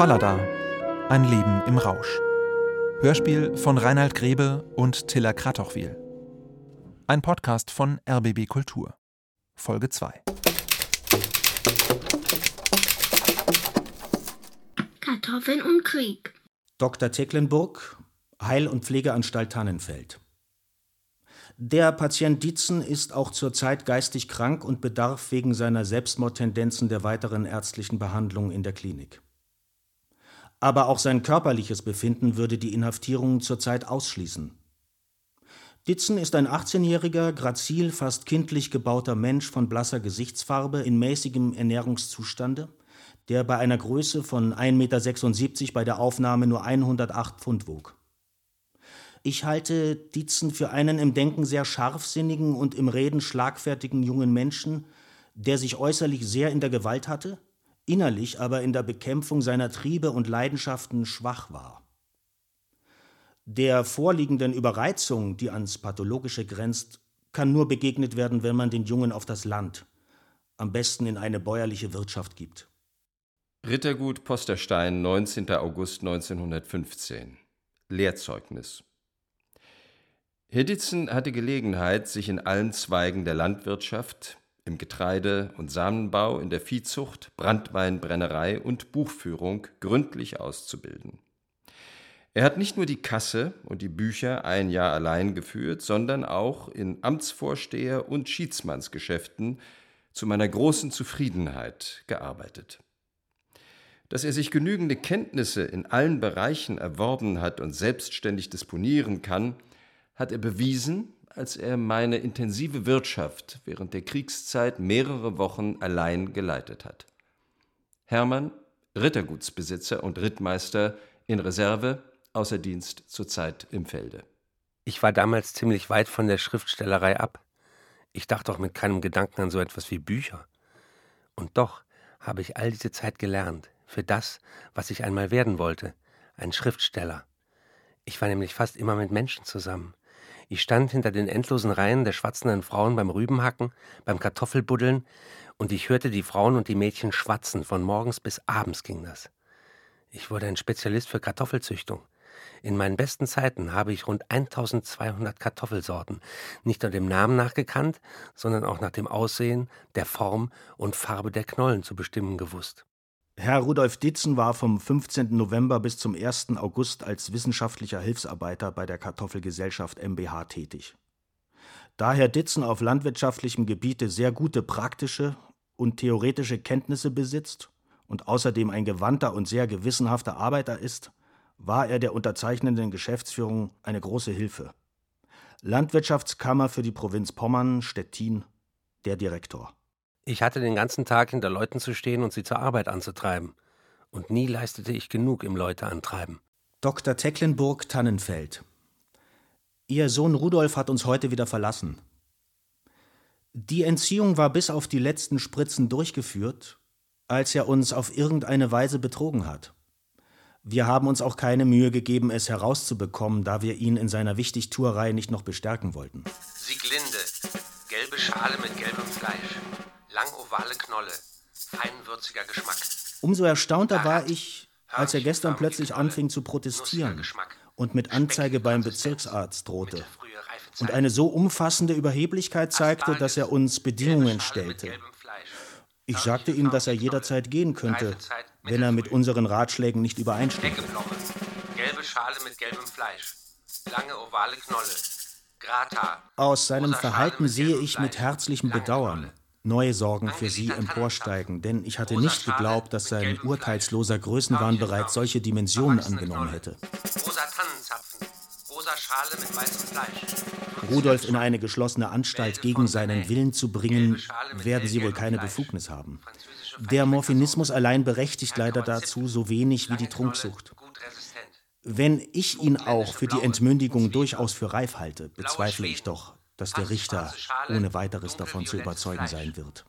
Fallada. Ein Leben im Rausch. Hörspiel von Reinhard Grebe und Tilla Kratochwil. Ein Podcast von RBB Kultur. Folge 2. Kartoffeln und Krieg. Dr. Tecklenburg, Heil- und Pflegeanstalt Tannenfeld. Der Patient Dietzen ist auch zurzeit geistig krank und bedarf wegen seiner Selbstmordtendenzen der weiteren ärztlichen Behandlung in der Klinik. Aber auch sein körperliches Befinden würde die Inhaftierung zurzeit ausschließen. Ditzen ist ein 18-jähriger, grazil, fast kindlich gebauter Mensch von blasser Gesichtsfarbe in mäßigem Ernährungszustande, der bei einer Größe von 1,76 Meter bei der Aufnahme nur 108 Pfund wog. Ich halte Ditzen für einen im Denken sehr scharfsinnigen und im Reden schlagfertigen jungen Menschen, der sich äußerlich sehr in der Gewalt hatte, innerlich aber in der Bekämpfung seiner Triebe und Leidenschaften schwach war. Der vorliegenden Überreizung, die ans Pathologische grenzt, kann nur begegnet werden, wenn man den Jungen auf das Land, am besten in eine bäuerliche Wirtschaft gibt. Rittergut Posterstein, 19. August 1915. Lehrzeugnis. Herr Ditzen hatte Gelegenheit, sich in allen Zweigen der Landwirtschaft, im Getreide- und Samenbau, in der Viehzucht, Brandweinbrennerei und Buchführung gründlich auszubilden. Er hat nicht nur die Kasse und die Bücher ein Jahr allein geführt, sondern auch in Amtsvorsteher- und Schiedsmannsgeschäften zu meiner großen Zufriedenheit gearbeitet. Dass er sich genügende Kenntnisse in allen Bereichen erworben hat und selbstständig disponieren kann, hat er bewiesen als er meine intensive Wirtschaft während der Kriegszeit mehrere Wochen allein geleitet hat. Hermann, Rittergutsbesitzer und Rittmeister in Reserve, außer Dienst zurzeit im Felde. Ich war damals ziemlich weit von der Schriftstellerei ab. Ich dachte auch mit keinem Gedanken an so etwas wie Bücher. Und doch habe ich all diese Zeit gelernt, für das, was ich einmal werden wollte, ein Schriftsteller. Ich war nämlich fast immer mit Menschen zusammen. Ich stand hinter den endlosen Reihen der schwatzenden Frauen beim Rübenhacken, beim Kartoffelbuddeln, und ich hörte die Frauen und die Mädchen schwatzen, von morgens bis abends ging das. Ich wurde ein Spezialist für Kartoffelzüchtung. In meinen besten Zeiten habe ich rund 1200 Kartoffelsorten nicht nur dem Namen nach gekannt, sondern auch nach dem Aussehen, der Form und Farbe der Knollen zu bestimmen gewusst. Herr Rudolf Ditzen war vom 15. November bis zum 1. August als wissenschaftlicher Hilfsarbeiter bei der Kartoffelgesellschaft MBH tätig. Da Herr Ditzen auf landwirtschaftlichem Gebiete sehr gute praktische und theoretische Kenntnisse besitzt und außerdem ein gewandter und sehr gewissenhafter Arbeiter ist, war er der unterzeichnenden Geschäftsführung eine große Hilfe. Landwirtschaftskammer für die Provinz Pommern, Stettin, der Direktor. Ich hatte den ganzen Tag hinter Leuten zu stehen und sie zur Arbeit anzutreiben. Und nie leistete ich genug im Leuteantreiben. Dr. Tecklenburg Tannenfeld. Ihr Sohn Rudolf hat uns heute wieder verlassen. Die Entziehung war bis auf die letzten Spritzen durchgeführt, als er uns auf irgendeine Weise betrogen hat. Wir haben uns auch keine Mühe gegeben, es herauszubekommen, da wir ihn in seiner Wichtigtuerei nicht noch bestärken wollten. Sieglinde, gelbe Schale mit gelbem Fleisch lang-ovale Knolle, feinwürziger Geschmack. Umso erstaunter war ich, als er gestern plötzlich anfing zu protestieren und mit Anzeige beim Bezirksarzt drohte und eine so umfassende Überheblichkeit zeigte, dass er uns Bedingungen stellte. Ich sagte ihm, dass er jederzeit gehen könnte, wenn er mit unseren Ratschlägen nicht übereinstimmt. Gelbe Schale mit gelbem Fleisch, lange ovale Knolle, Grata. Aus seinem Verhalten sehe ich mit herzlichem Bedauern, neue Sorgen für sie emporsteigen, denn ich hatte nicht geglaubt, dass sein urteilsloser Größenwahn bereits solche Dimensionen angenommen hätte. Rosa Tannenzapfen, rosa Schale mit weißem Fleisch. Rudolf in eine geschlossene Anstalt gegen seinen Willen zu bringen, werden sie wohl keine Befugnis haben. Der Morphinismus allein berechtigt leider dazu so wenig wie die Trunksucht. Wenn ich ihn auch für die Entmündigung durchaus für reif halte, bezweifle ich doch, dass der Richter ohne weiteres davon zu überzeugen sein wird.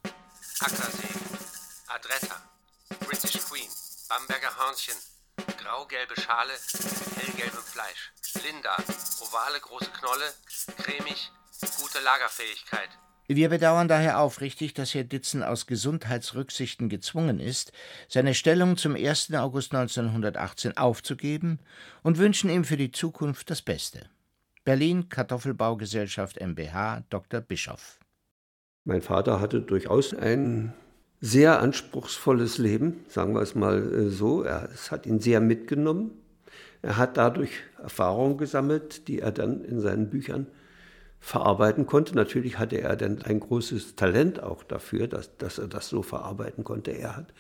Ackersee, Adretta, British Queen, Bamberger Hörnchen, grau-gelbe Schale mit hellgelbem Fleisch. Linda, ovale große Knolle, cremig, gute Lagerfähigkeit. Wir bedauern daher aufrichtig, dass Herr Ditzen aus Gesundheitsrücksichten gezwungen ist, seine Stellung zum 1. August 1918 aufzugeben und wünschen ihm für die Zukunft das Beste. Berlin Kartoffelbaugesellschaft MBH Dr. Bischoff. Mein Vater hatte durchaus ein sehr anspruchsvolles Leben, sagen wir es mal äh, so. Er, es hat ihn sehr mitgenommen. Er hat dadurch Erfahrungen gesammelt, die er dann in seinen Büchern verarbeiten konnte. Natürlich hatte er dann ein großes Talent auch dafür, dass, dass er das so verarbeiten konnte. Er hat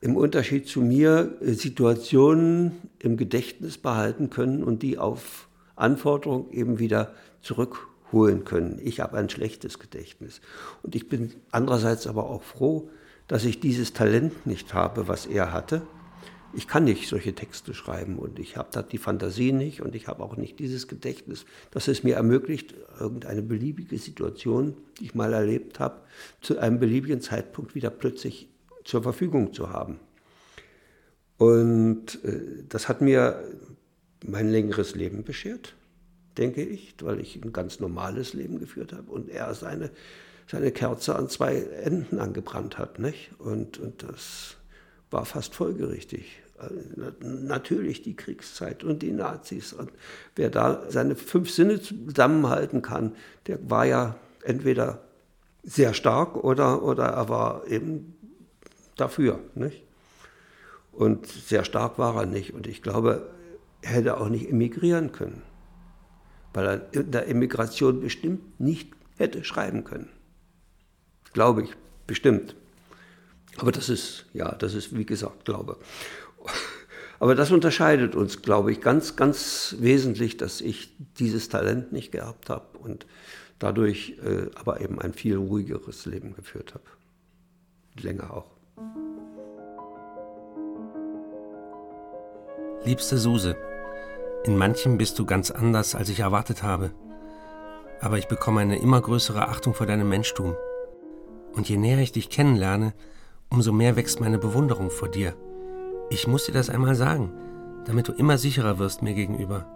im Unterschied zu mir äh, Situationen im Gedächtnis behalten können und die auf Anforderung eben wieder zurück holen können. Ich habe ein schlechtes Gedächtnis. Und ich bin andererseits aber auch froh, dass ich dieses Talent nicht habe, was er hatte. Ich kann nicht solche Texte schreiben und ich habe da die Fantasie nicht und ich habe auch nicht dieses Gedächtnis, das es mir ermöglicht, irgendeine beliebige Situation, die ich mal erlebt habe, zu einem beliebigen Zeitpunkt wieder plötzlich zur Verfügung zu haben. Und äh, das hat mir mein längeres Leben beschert denke ich, weil ich ein ganz normales Leben geführt habe und er seine, seine Kerze an zwei Enden angebrannt hat. Nicht? Und, und das war fast folgerichtig. Natürlich die Kriegszeit und die Nazis. Und wer da seine fünf Sinne zusammenhalten kann, der war ja entweder sehr stark oder, oder er war eben dafür. Nicht? Und sehr stark war er nicht. Und ich glaube, hätte auch nicht emigrieren können weil er in der Emigration bestimmt nicht hätte schreiben können. Glaube ich, bestimmt. Aber das ist, ja, das ist wie gesagt Glaube. Aber das unterscheidet uns, glaube ich, ganz, ganz wesentlich, dass ich dieses Talent nicht geerbt habe und dadurch äh, aber eben ein viel ruhigeres Leben geführt habe. Länger auch. Liebste Suse, in manchem bist du ganz anders, als ich erwartet habe. Aber ich bekomme eine immer größere Achtung vor deinem Menschtum. Und je näher ich dich kennenlerne, umso mehr wächst meine Bewunderung vor dir. Ich muss dir das einmal sagen, damit du immer sicherer wirst mir gegenüber.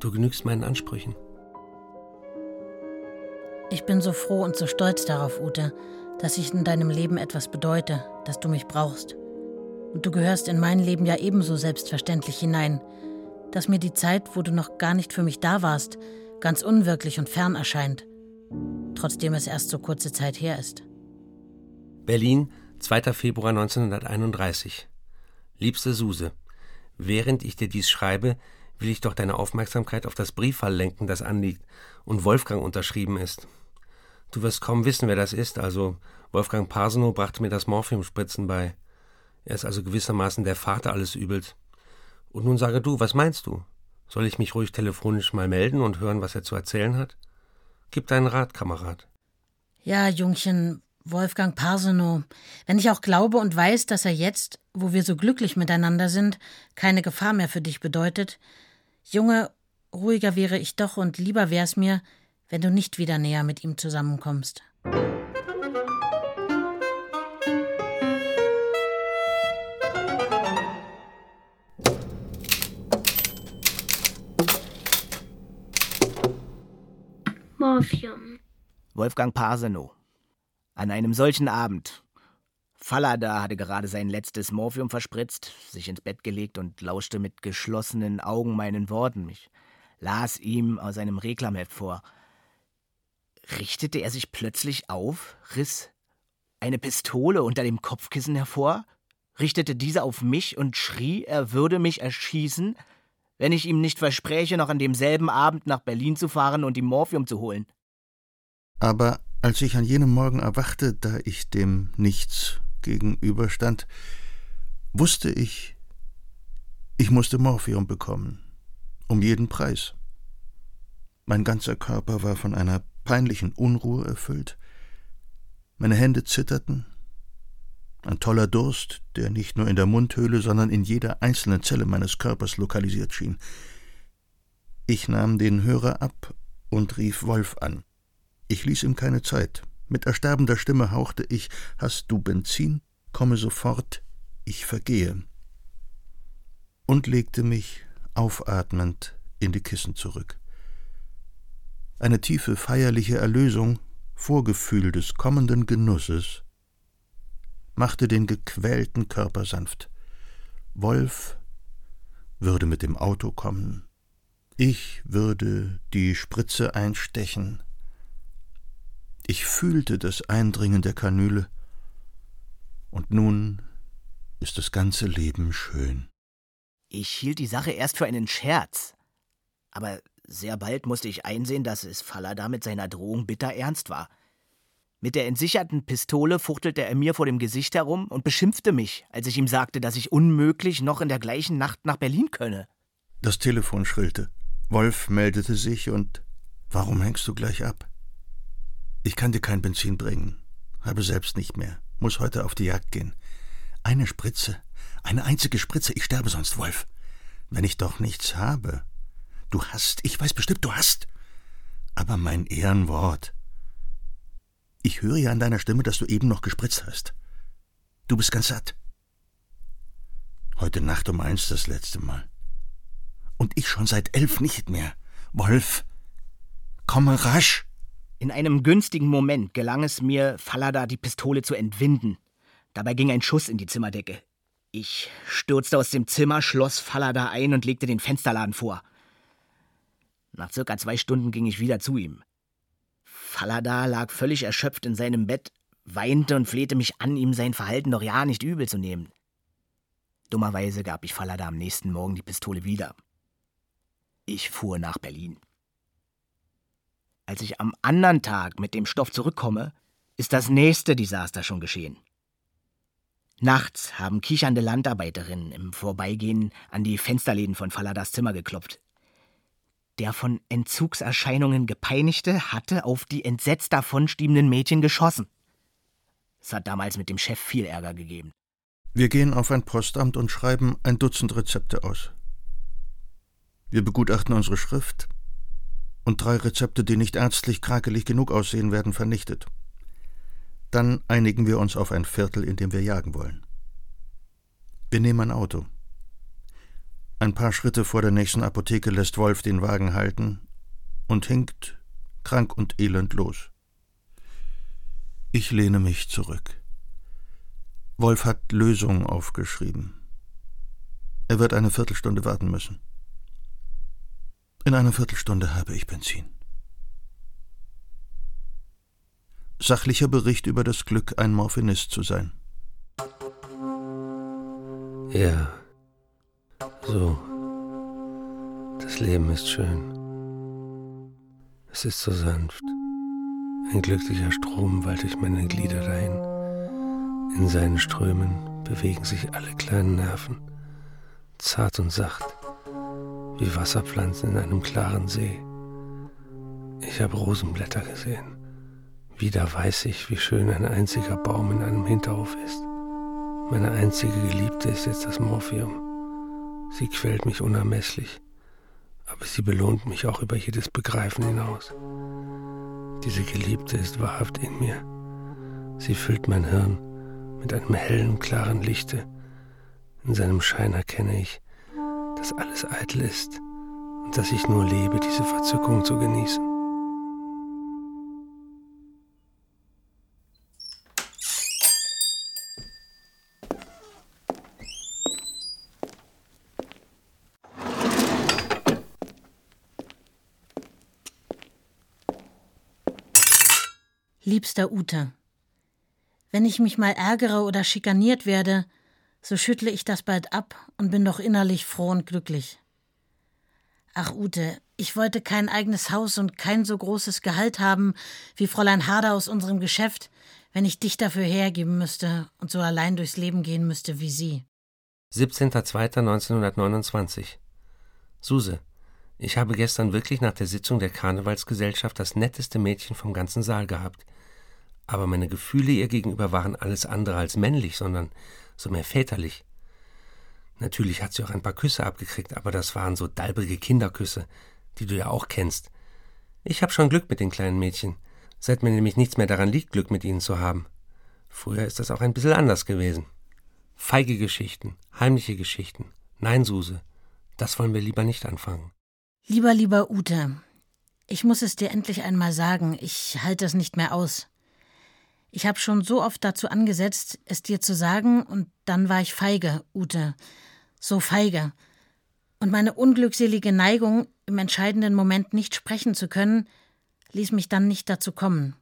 Du genügst meinen Ansprüchen. Ich bin so froh und so stolz darauf, Ute, dass ich in deinem Leben etwas bedeute, dass du mich brauchst. Und du gehörst in mein Leben ja ebenso selbstverständlich hinein, dass mir die Zeit, wo du noch gar nicht für mich da warst, ganz unwirklich und fern erscheint, trotzdem es erst so kurze Zeit her ist. Berlin, 2. Februar 1931. Liebste Suse, während ich dir dies schreibe, will ich doch deine Aufmerksamkeit auf das Brieffall lenken, das anliegt und Wolfgang unterschrieben ist. Du wirst kaum wissen, wer das ist, also Wolfgang Parsenow brachte mir das Morphiumspritzen bei. Er ist also gewissermaßen der Vater alles Übels. Und nun sage du, was meinst du? Soll ich mich ruhig telefonisch mal melden und hören, was er zu erzählen hat? Gib deinen Rat, Kamerad. Ja, Jungchen, Wolfgang Parsenow, wenn ich auch glaube und weiß, dass er jetzt, wo wir so glücklich miteinander sind, keine Gefahr mehr für dich bedeutet, Junge, ruhiger wäre ich doch und lieber wär's mir, wenn du nicht wieder näher mit ihm zusammenkommst. Morphium. Wolfgang Parsenow. An einem solchen Abend. Fallada hatte gerade sein letztes Morphium verspritzt, sich ins Bett gelegt und lauschte mit geschlossenen Augen meinen Worten. Ich las ihm aus einem Reklamheft vor. Richtete er sich plötzlich auf, riss eine Pistole unter dem Kopfkissen hervor, richtete diese auf mich und schrie, er würde mich erschießen, wenn ich ihm nicht verspräche, noch an demselben Abend nach Berlin zu fahren und ihm Morphium zu holen. Aber als ich an jenem Morgen erwachte, da ich dem Nichts gegenüberstand, wusste ich, ich musste Morphium bekommen, um jeden Preis. Mein ganzer Körper war von einer peinlichen Unruhe erfüllt, meine Hände zitterten, ein toller Durst, der nicht nur in der Mundhöhle, sondern in jeder einzelnen Zelle meines Körpers lokalisiert schien. Ich nahm den Hörer ab und rief Wolf an. Ich ließ ihm keine Zeit. Mit ersterbender Stimme hauchte ich Hast du Benzin? Komme sofort. ich vergehe, und legte mich aufatmend in die Kissen zurück. Eine tiefe feierliche Erlösung, Vorgefühl des kommenden Genusses, machte den gequälten Körper sanft. Wolf würde mit dem Auto kommen. Ich würde die Spritze einstechen. Ich fühlte das Eindringen der Kanüle. Und nun ist das ganze Leben schön. Ich hielt die Sache erst für einen Scherz. Aber sehr bald musste ich einsehen, dass es Fallada mit seiner Drohung bitter ernst war. Mit der entsicherten Pistole fuchtelte er mir vor dem Gesicht herum und beschimpfte mich, als ich ihm sagte, dass ich unmöglich noch in der gleichen Nacht nach Berlin könne. Das Telefon schrillte. Wolf meldete sich und Warum hängst du gleich ab? Ich kann dir kein Benzin bringen, habe selbst nicht mehr, muss heute auf die Jagd gehen. Eine Spritze, eine einzige Spritze, ich sterbe sonst, Wolf. Wenn ich doch nichts habe. Du hast, ich weiß bestimmt, du hast. Aber mein Ehrenwort. Ich höre ja an deiner Stimme, dass du eben noch gespritzt hast. Du bist ganz satt. Heute Nacht um eins das letzte Mal. Und ich schon seit elf nicht mehr. Wolf, komme rasch. In einem günstigen Moment gelang es mir, Fallada die Pistole zu entwinden. Dabei ging ein Schuss in die Zimmerdecke. Ich stürzte aus dem Zimmer, schloss Fallada ein und legte den Fensterladen vor. Nach circa zwei Stunden ging ich wieder zu ihm. Falada lag völlig erschöpft in seinem Bett, weinte und flehte mich an, ihm sein Verhalten doch ja nicht übel zu nehmen. Dummerweise gab ich Falada am nächsten Morgen die Pistole wieder. Ich fuhr nach Berlin. Als ich am anderen Tag mit dem Stoff zurückkomme, ist das nächste Desaster schon geschehen. Nachts haben kichernde Landarbeiterinnen im Vorbeigehen an die Fensterläden von Falladas Zimmer geklopft. Der von Entzugserscheinungen gepeinigte hatte auf die entsetzt davonstiebenden Mädchen geschossen. Es hat damals mit dem Chef viel Ärger gegeben. Wir gehen auf ein Postamt und schreiben ein Dutzend Rezepte aus. Wir begutachten unsere Schrift und drei Rezepte, die nicht ärztlich krakelig genug aussehen, werden vernichtet. Dann einigen wir uns auf ein Viertel, in dem wir jagen wollen. Wir nehmen ein Auto. Ein paar Schritte vor der nächsten Apotheke lässt Wolf den Wagen halten und hinkt, krank und elend, los. Ich lehne mich zurück. Wolf hat Lösungen aufgeschrieben. Er wird eine Viertelstunde warten müssen. In einer Viertelstunde habe ich Benzin. Sachlicher Bericht über das Glück, ein Morphinist zu sein. Ja, so. Das Leben ist schön. Es ist so sanft. Ein glücklicher Strom wallt durch meine Glieder dahin. In seinen Strömen bewegen sich alle kleinen Nerven, zart und sacht, wie Wasserpflanzen in einem klaren See. Ich habe Rosenblätter gesehen. Wieder weiß ich, wie schön ein einziger Baum in einem Hinterhof ist. Meine einzige Geliebte ist jetzt das Morphium. Sie quält mich unermesslich, aber sie belohnt mich auch über jedes Begreifen hinaus. Diese Geliebte ist wahrhaft in mir. Sie füllt mein Hirn mit einem hellen, klaren Lichte. In seinem Schein erkenne ich, dass alles eitel ist und dass ich nur lebe, diese Verzückung zu genießen. Liebster Ute, wenn ich mich mal ärgere oder schikaniert werde, so schüttle ich das bald ab und bin doch innerlich froh und glücklich. Ach, Ute, ich wollte kein eigenes Haus und kein so großes Gehalt haben wie Fräulein Harder aus unserem Geschäft, wenn ich dich dafür hergeben müsste und so allein durchs Leben gehen müsste wie sie. 17.02.1929 Suse, ich habe gestern wirklich nach der Sitzung der Karnevalsgesellschaft das netteste Mädchen vom ganzen Saal gehabt aber meine Gefühle ihr gegenüber waren alles andere als männlich, sondern so mehr väterlich. Natürlich hat sie auch ein paar Küsse abgekriegt, aber das waren so dalbrige Kinderküsse, die du ja auch kennst. Ich habe schon Glück mit den kleinen Mädchen, seit mir nämlich nichts mehr daran liegt, Glück mit ihnen zu haben. Früher ist das auch ein bisschen anders gewesen. Feige Geschichten, heimliche Geschichten. Nein, Suse, das wollen wir lieber nicht anfangen. Lieber, lieber Ute, ich muss es dir endlich einmal sagen, ich halte es nicht mehr aus. Ich habe schon so oft dazu angesetzt, es dir zu sagen, und dann war ich feige, Ute. So feige. Und meine unglückselige Neigung, im entscheidenden Moment nicht sprechen zu können, ließ mich dann nicht dazu kommen.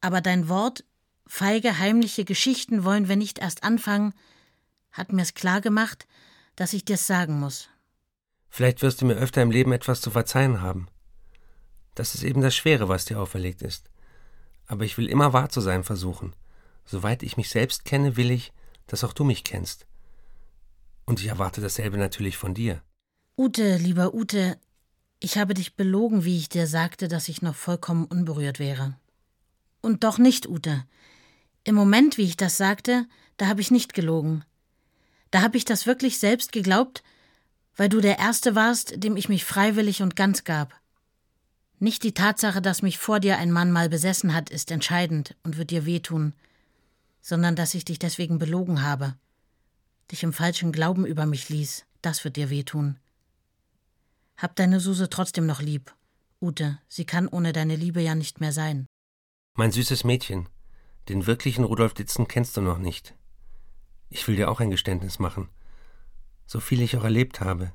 Aber dein Wort, feige, heimliche Geschichten wollen wir nicht erst anfangen, hat mir's klar gemacht, dass ich dir's sagen muss. Vielleicht wirst du mir öfter im Leben etwas zu verzeihen haben. Das ist eben das Schwere, was dir auferlegt ist. Aber ich will immer wahr zu sein versuchen. Soweit ich mich selbst kenne, will ich, dass auch du mich kennst. Und ich erwarte dasselbe natürlich von dir. Ute, lieber Ute, ich habe dich belogen, wie ich dir sagte, dass ich noch vollkommen unberührt wäre. Und doch nicht, Ute. Im Moment, wie ich das sagte, da habe ich nicht gelogen. Da habe ich das wirklich selbst geglaubt, weil du der Erste warst, dem ich mich freiwillig und ganz gab. Nicht die Tatsache, dass mich vor dir ein Mann mal besessen hat, ist entscheidend und wird dir wehtun, sondern dass ich dich deswegen belogen habe, dich im falschen Glauben über mich ließ, das wird dir wehtun. Hab deine Suse trotzdem noch lieb. Ute, sie kann ohne deine Liebe ja nicht mehr sein. Mein süßes Mädchen, den wirklichen Rudolf Ditzen kennst du noch nicht. Ich will dir auch ein Geständnis machen. So viel ich auch erlebt habe,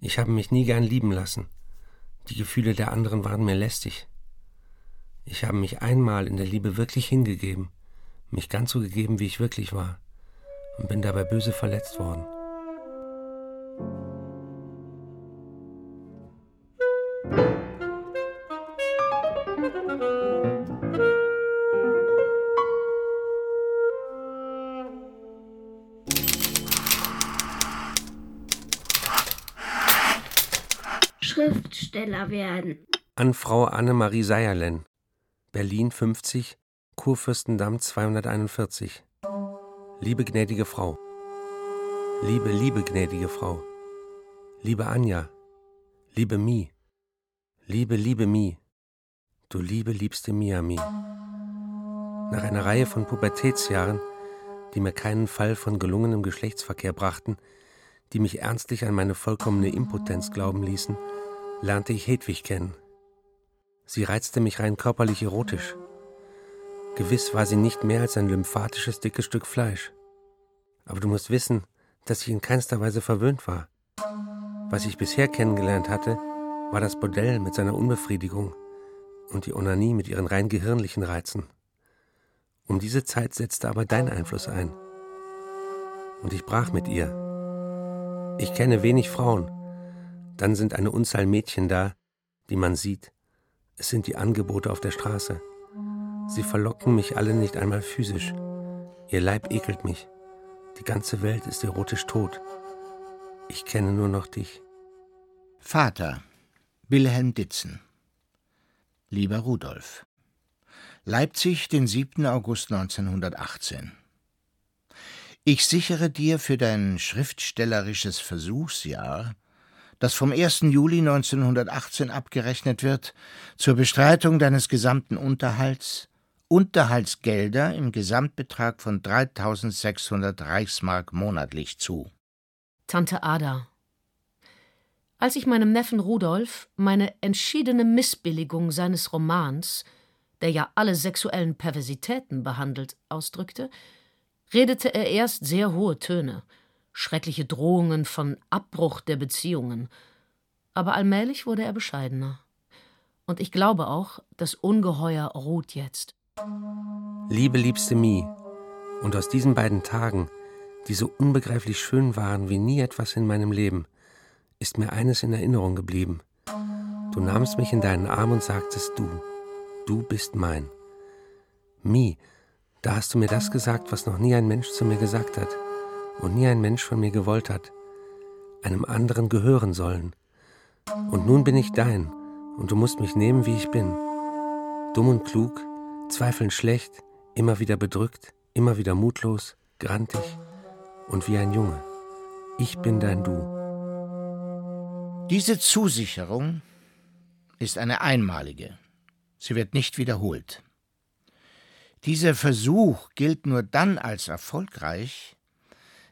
ich habe mich nie gern lieben lassen. Die Gefühle der anderen waren mir lästig. Ich habe mich einmal in der Liebe wirklich hingegeben, mich ganz so gegeben, wie ich wirklich war, und bin dabei böse verletzt worden. Schriftsteller werden. An Frau Annemarie Seierlen, Berlin 50, Kurfürstendamm 241. Liebe gnädige Frau, liebe, liebe gnädige Frau, liebe Anja, liebe Mi, liebe, liebe Mi, du liebe, liebste Miami. Nach einer Reihe von Pubertätsjahren, die mir keinen Fall von gelungenem Geschlechtsverkehr brachten, die mich ernstlich an meine vollkommene Impotenz glauben ließen, lernte ich Hedwig kennen. Sie reizte mich rein körperlich erotisch. Gewiss war sie nicht mehr als ein lymphatisches dickes Stück Fleisch. Aber du musst wissen, dass ich in keinster Weise verwöhnt war. Was ich bisher kennengelernt hatte, war das Bordell mit seiner Unbefriedigung und die Onanie mit ihren rein gehirnlichen Reizen. Um diese Zeit setzte aber dein Einfluss ein. Und ich brach mit ihr. Ich kenne wenig Frauen, dann sind eine Unzahl Mädchen da, die man sieht. Es sind die Angebote auf der Straße. Sie verlocken mich alle nicht einmal physisch. Ihr Leib ekelt mich. Die ganze Welt ist erotisch tot. Ich kenne nur noch dich. Vater Wilhelm Ditzen Lieber Rudolf Leipzig, den 7. August 1918 Ich sichere dir für dein schriftstellerisches Versuchsjahr das vom 1. Juli 1918 abgerechnet wird, zur Bestreitung deines gesamten Unterhalts Unterhaltsgelder im Gesamtbetrag von 3600 Reichsmark monatlich zu. Tante Ada. Als ich meinem Neffen Rudolf meine entschiedene Missbilligung seines Romans, der ja alle sexuellen Perversitäten behandelt, ausdrückte, redete er erst sehr hohe Töne – schreckliche Drohungen von Abbruch der Beziehungen. Aber allmählich wurde er bescheidener. Und ich glaube auch, das Ungeheuer ruht jetzt. Liebe liebste Mie, und aus diesen beiden Tagen, die so unbegreiflich schön waren wie nie etwas in meinem Leben, ist mir eines in Erinnerung geblieben. Du nahmst mich in deinen Arm und sagtest du, du bist mein. Mie, da hast du mir das gesagt, was noch nie ein Mensch zu mir gesagt hat und nie ein Mensch von mir gewollt hat, einem anderen gehören sollen. Und nun bin ich dein, und du musst mich nehmen, wie ich bin. Dumm und klug, zweifelnd schlecht, immer wieder bedrückt, immer wieder mutlos, grantig und wie ein Junge. Ich bin dein Du. Diese Zusicherung ist eine einmalige. Sie wird nicht wiederholt. Dieser Versuch gilt nur dann als erfolgreich,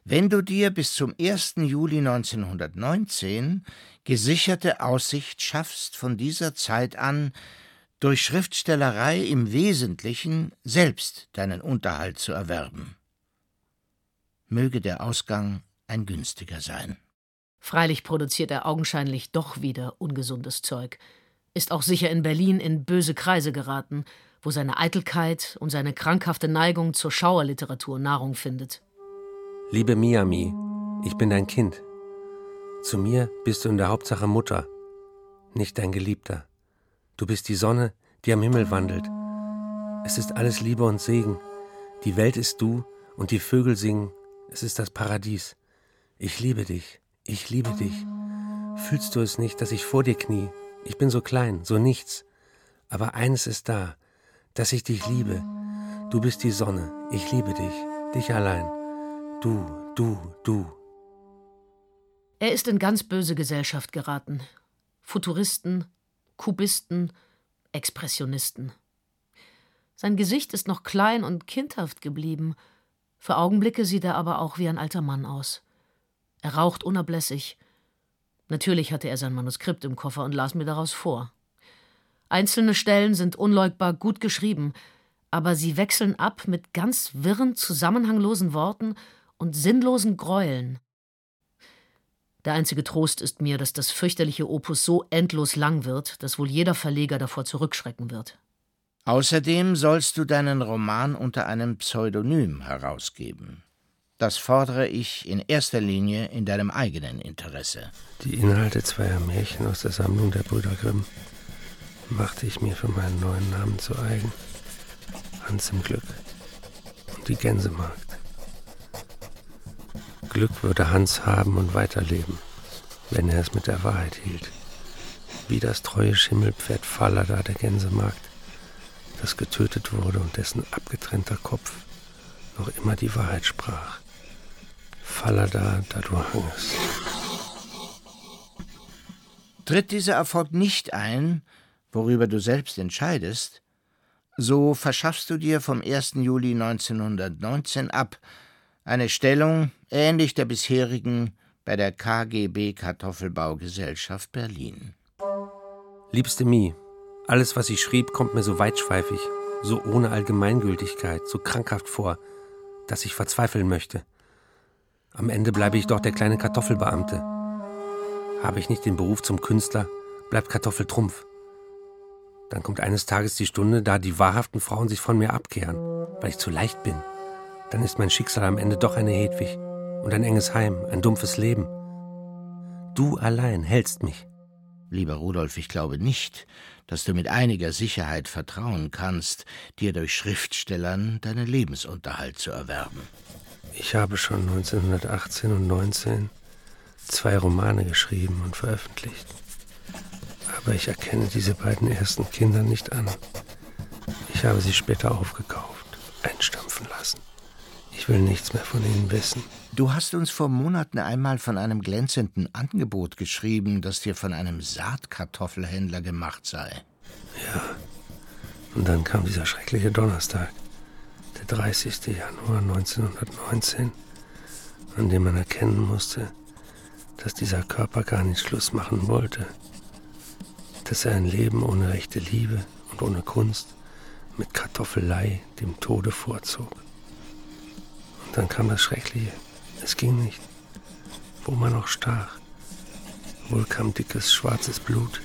wenn du dir bis zum 1. Juli 1919 gesicherte Aussicht schaffst, von dieser Zeit an durch Schriftstellerei im Wesentlichen selbst deinen Unterhalt zu erwerben. Möge der Ausgang ein günstiger sein. Freilich produziert er augenscheinlich doch wieder ungesundes Zeug, ist auch sicher in Berlin in böse Kreise geraten, wo seine Eitelkeit und seine krankhafte Neigung zur Schauerliteratur Nahrung findet. Liebe Miami, ich bin dein Kind. Zu mir bist du in der Hauptsache Mutter, nicht dein Geliebter. Du bist die Sonne, die am Himmel wandelt. Es ist alles Liebe und Segen. Die Welt ist du und die Vögel singen. Es ist das Paradies. Ich liebe dich. Ich liebe dich. Fühlst du es nicht, dass ich vor dir knie? Ich bin so klein, so nichts. Aber eines ist da, dass ich dich liebe. Du bist die Sonne. Ich liebe dich. Dich allein. Du, du, du. Er ist in ganz böse Gesellschaft geraten. Futuristen, Kubisten, Expressionisten. Sein Gesicht ist noch klein und kindhaft geblieben. Für Augenblicke sieht er aber auch wie ein alter Mann aus. Er raucht unablässig. Natürlich hatte er sein Manuskript im Koffer und las mir daraus vor. Einzelne Stellen sind unleugbar gut geschrieben, aber sie wechseln ab mit ganz wirren, zusammenhanglosen Worten und sinnlosen Gräueln. Der einzige Trost ist mir, dass das fürchterliche Opus so endlos lang wird, dass wohl jeder Verleger davor zurückschrecken wird. Außerdem sollst du deinen Roman unter einem Pseudonym herausgeben. Das fordere ich in erster Linie in deinem eigenen Interesse. Die Inhalte zweier Märchen aus der Sammlung der Brüder Grimm machte ich mir für meinen neuen Namen zu eigen. Hans im Glück und die Gänsemarkt. Glück würde Hans haben und weiterleben, wenn er es mit der Wahrheit hielt. Wie das treue Schimmelpferd Fallada der Gänsemarkt, das getötet wurde und dessen abgetrennter Kopf noch immer die Wahrheit sprach. Fallada, da du hangest. Tritt dieser Erfolg nicht ein, worüber du selbst entscheidest, so verschaffst du dir vom 1. Juli 1919 ab eine Stellung ähnlich der bisherigen bei der KGB Kartoffelbaugesellschaft Berlin. Liebste Mie, alles, was ich schrieb, kommt mir so weitschweifig, so ohne Allgemeingültigkeit, so krankhaft vor, dass ich verzweifeln möchte. Am Ende bleibe ich doch der kleine Kartoffelbeamte. Habe ich nicht den Beruf zum Künstler, bleibt Kartoffel Trumpf. Dann kommt eines Tages die Stunde, da die wahrhaften Frauen sich von mir abkehren, weil ich zu leicht bin dann ist mein Schicksal am Ende doch eine Hedwig und ein enges Heim, ein dumpfes Leben. Du allein hältst mich. Lieber Rudolf, ich glaube nicht, dass du mit einiger Sicherheit vertrauen kannst, dir durch Schriftstellern deinen Lebensunterhalt zu erwerben. Ich habe schon 1918 und 19 zwei Romane geschrieben und veröffentlicht. Aber ich erkenne diese beiden ersten Kinder nicht an. Ich habe sie später aufgekauft, einstampfen lassen. Ich will nichts mehr von Ihnen wissen. Du hast uns vor Monaten einmal von einem glänzenden Angebot geschrieben, das dir von einem Saatkartoffelhändler gemacht sei. Ja. Und dann kam dieser schreckliche Donnerstag, der 30. Januar 1919, an dem man erkennen musste, dass dieser Körper gar nicht Schluss machen wollte, dass er ein Leben ohne rechte Liebe und ohne Kunst mit Kartoffelei dem Tode vorzog. Dann kam das Schreckliche. Es ging nicht. Wo man noch stach. Wohl kam dickes, schwarzes Blut.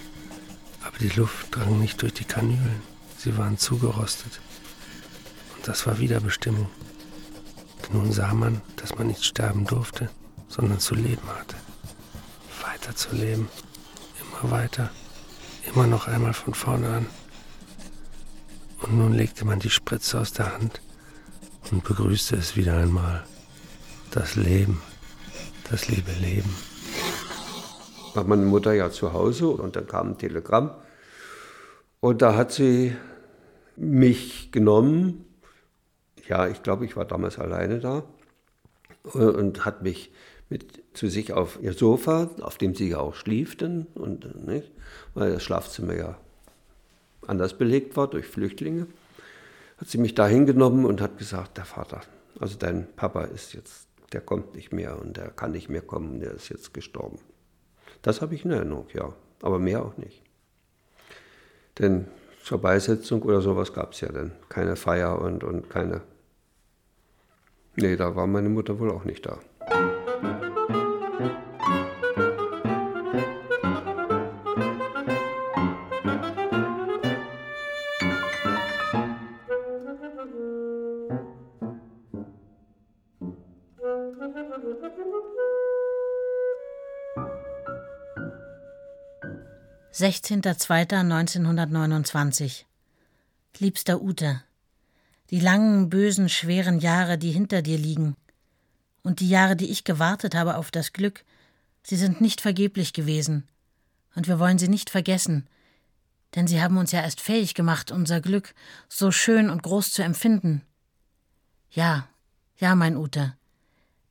Aber die Luft drang nicht durch die Kanülen. Sie waren zugerostet. Und das war Wiederbestimmung. Nun sah man, dass man nicht sterben durfte, sondern zu leben hatte. Weiter zu leben. Immer weiter. Immer noch einmal von vorne an. Und nun legte man die Spritze aus der Hand und begrüßte es wieder einmal. Das Leben, das liebe Leben. War meine Mutter ja zu Hause und dann kam ein Telegramm und da hat sie mich genommen. Ja, ich glaube, ich war damals alleine da und hat mich mit zu sich auf ihr Sofa, auf dem sie ja auch schlief, und nicht, weil das Schlafzimmer ja anders belegt war durch Flüchtlinge hat sie mich da hingenommen und hat gesagt, der Vater, also dein Papa ist jetzt der kommt nicht mehr und der kann nicht mehr kommen, der ist jetzt gestorben. Das habe ich in Erinnerung, ja, aber mehr auch nicht. Denn zur Beisetzung oder sowas gab es ja dann keine Feier und, und keine. Nee, da war meine Mutter wohl auch nicht da. 16.02.1929 Liebster Ute, die langen, bösen, schweren Jahre, die hinter dir liegen, und die Jahre, die ich gewartet habe auf das Glück, sie sind nicht vergeblich gewesen, und wir wollen sie nicht vergessen, denn sie haben uns ja erst fähig gemacht, unser Glück so schön und groß zu empfinden. Ja, ja, mein Ute,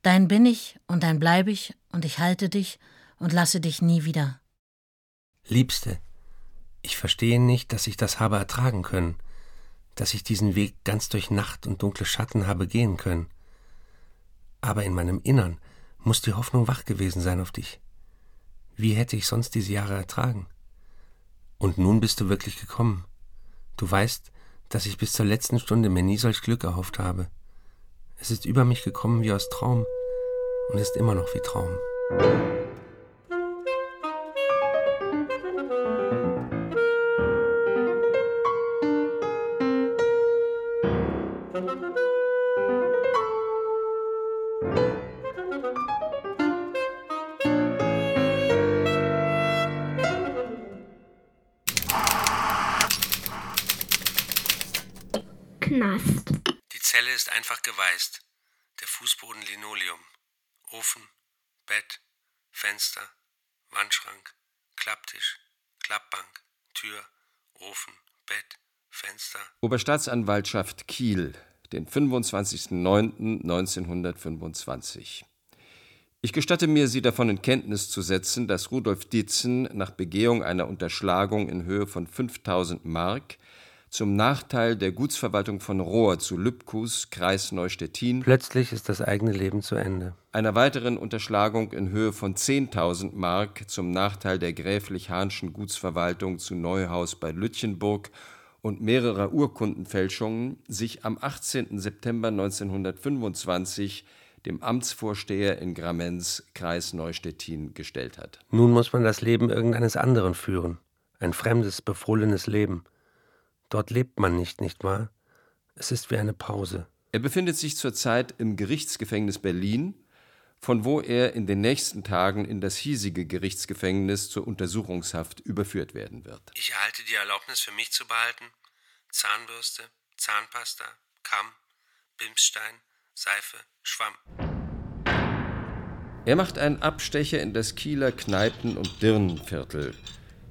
dein bin ich und dein bleib ich, und ich halte dich und lasse dich nie wieder. Liebste, ich verstehe nicht, dass ich das habe ertragen können, dass ich diesen Weg ganz durch Nacht und dunkle Schatten habe gehen können. Aber in meinem Innern muss die Hoffnung wach gewesen sein auf dich. Wie hätte ich sonst diese Jahre ertragen? Und nun bist du wirklich gekommen. Du weißt, dass ich bis zur letzten Stunde mir nie solch Glück erhofft habe. Es ist über mich gekommen wie aus Traum und ist immer noch wie Traum. Zelle ist einfach geweißt. Der Fußboden Linoleum. Ofen, Bett, Fenster, Wandschrank, Klapptisch, Klappbank, Tür, Ofen, Bett, Fenster. Oberstaatsanwaltschaft Kiel, den 25.09.1925. Ich gestatte mir, Sie davon in Kenntnis zu setzen, dass Rudolf Ditzen nach Begehung einer Unterschlagung in Höhe von 5000 Mark zum Nachteil der Gutsverwaltung von Rohr zu Lübkus, Kreis Neustettin, Plötzlich ist das eigene Leben zu Ende. einer weiteren Unterschlagung in Höhe von 10.000 Mark zum Nachteil der gräflich-hahnschen Gutsverwaltung zu Neuhaus bei Lütchenburg und mehrerer Urkundenfälschungen sich am 18. September 1925 dem Amtsvorsteher in Gramenz, Kreis Neustettin, gestellt hat. Nun muss man das Leben irgendeines anderen führen. Ein fremdes, befohlenes Leben. Dort lebt man nicht, nicht wahr? Es ist wie eine Pause. Er befindet sich zurzeit im Gerichtsgefängnis Berlin, von wo er in den nächsten Tagen in das hiesige Gerichtsgefängnis zur Untersuchungshaft überführt werden wird. Ich erhalte die Erlaubnis für mich zu behalten. Zahnbürste, Zahnpasta, Kamm, Bimsstein, Seife, Schwamm. Er macht einen Abstecher in das Kieler Kneipen- und Dirnenviertel.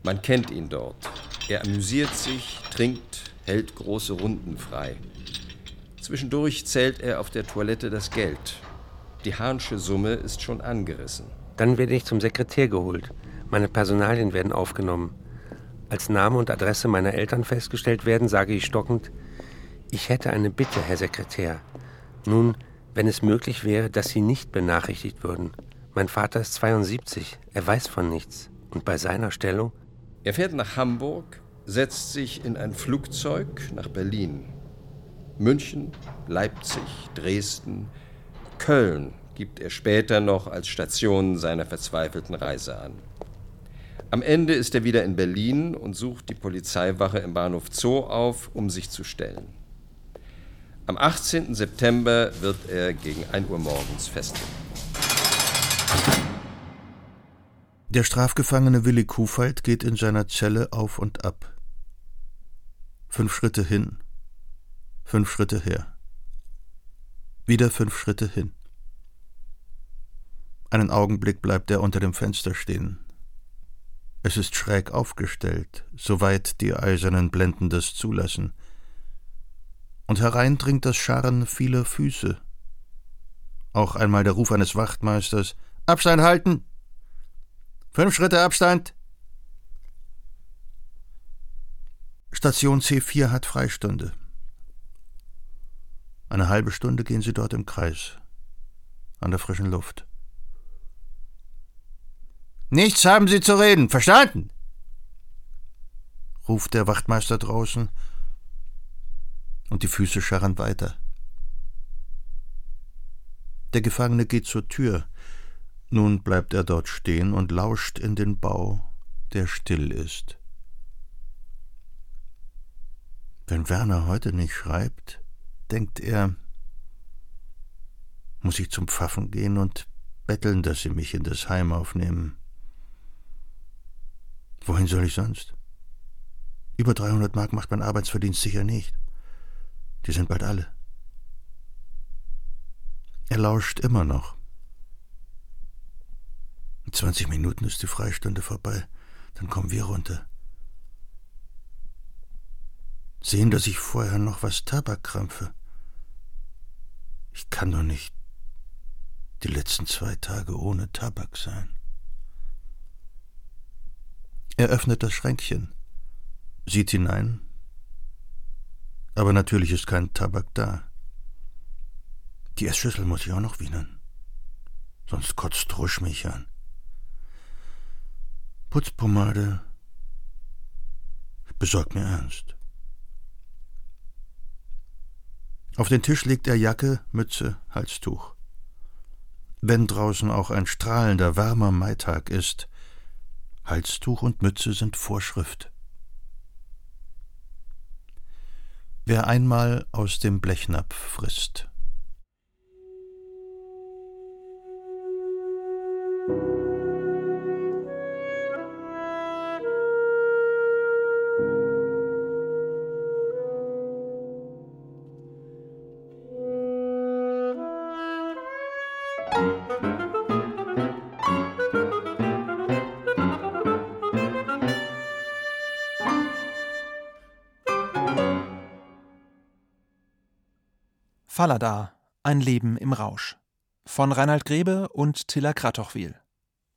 Man kennt ihn dort. Er amüsiert sich, trinkt, hält große Runden frei. Zwischendurch zählt er auf der Toilette das Geld. Die Hahnsche Summe ist schon angerissen. Dann werde ich zum Sekretär geholt. Meine Personalien werden aufgenommen. Als Name und Adresse meiner Eltern festgestellt werden, sage ich stockend, ich hätte eine Bitte, Herr Sekretär. Nun, wenn es möglich wäre, dass Sie nicht benachrichtigt würden. Mein Vater ist 72, er weiß von nichts. Und bei seiner Stellung? Er fährt nach Hamburg, setzt sich in ein Flugzeug nach Berlin. München, Leipzig, Dresden, Köln gibt er später noch als Station seiner verzweifelten Reise an. Am Ende ist er wieder in Berlin und sucht die Polizeiwache im Bahnhof Zoo auf, um sich zu stellen. Am 18. September wird er gegen 1 Uhr morgens festgenommen. Der Strafgefangene Willi Kufalt geht in seiner Zelle auf und ab. Fünf Schritte hin, fünf Schritte her, wieder fünf Schritte hin. Einen Augenblick bleibt er unter dem Fenster stehen. Es ist schräg aufgestellt, soweit die eisernen Blenden das zulassen. Und herein dringt das Scharren vieler Füße. Auch einmal der Ruf eines Wachtmeisters: Abstand halten! Fünf Schritte Abstand! Station C4 hat Freistunde. Eine halbe Stunde gehen sie dort im Kreis. an der frischen Luft. Nichts haben Sie zu reden, verstanden? ruft der Wachtmeister draußen, und die Füße scharren weiter. Der Gefangene geht zur Tür. Nun bleibt er dort stehen und lauscht in den Bau, der still ist. Wenn Werner heute nicht schreibt, denkt er, muss ich zum Pfaffen gehen und betteln, dass sie mich in das Heim aufnehmen. Wohin soll ich sonst? Über 300 Mark macht mein Arbeitsverdienst sicher nicht. Die sind bald alle. Er lauscht immer noch. In 20 Minuten ist die Freistunde vorbei. Dann kommen wir runter sehen, dass ich vorher noch was Tabak krampfe. Ich kann doch nicht die letzten zwei Tage ohne Tabak sein. Er öffnet das Schränkchen, sieht hinein, aber natürlich ist kein Tabak da. Die Essschüssel muss ich auch noch wienern, sonst kotzt Rusch mich an. Putzpomade besorgt mir Ernst. Auf den Tisch legt er Jacke, Mütze, Halstuch. Wenn draußen auch ein strahlender, warmer Maitag ist, Halstuch und Mütze sind Vorschrift. Wer einmal aus dem Blechnapf frisst. Fallada, ein Leben im Rausch. Von Reinhard Grebe und Tilla Kratochwil.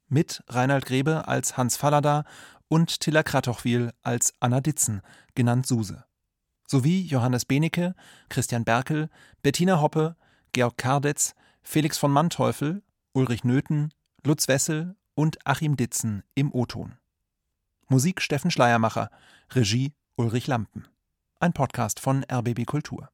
Mit Reinhard Grebe als Hans Fallada und Tilla Kratochwil als Anna Ditzen, genannt Suse. Sowie Johannes Benecke, Christian Berkel, Bettina Hoppe, Georg Kardetz, Felix von Manteuffel, Ulrich Nöthen, Lutz Wessel und Achim Ditzen im O-Ton. Musik Steffen Schleiermacher, Regie Ulrich Lampen. Ein Podcast von RBB Kultur.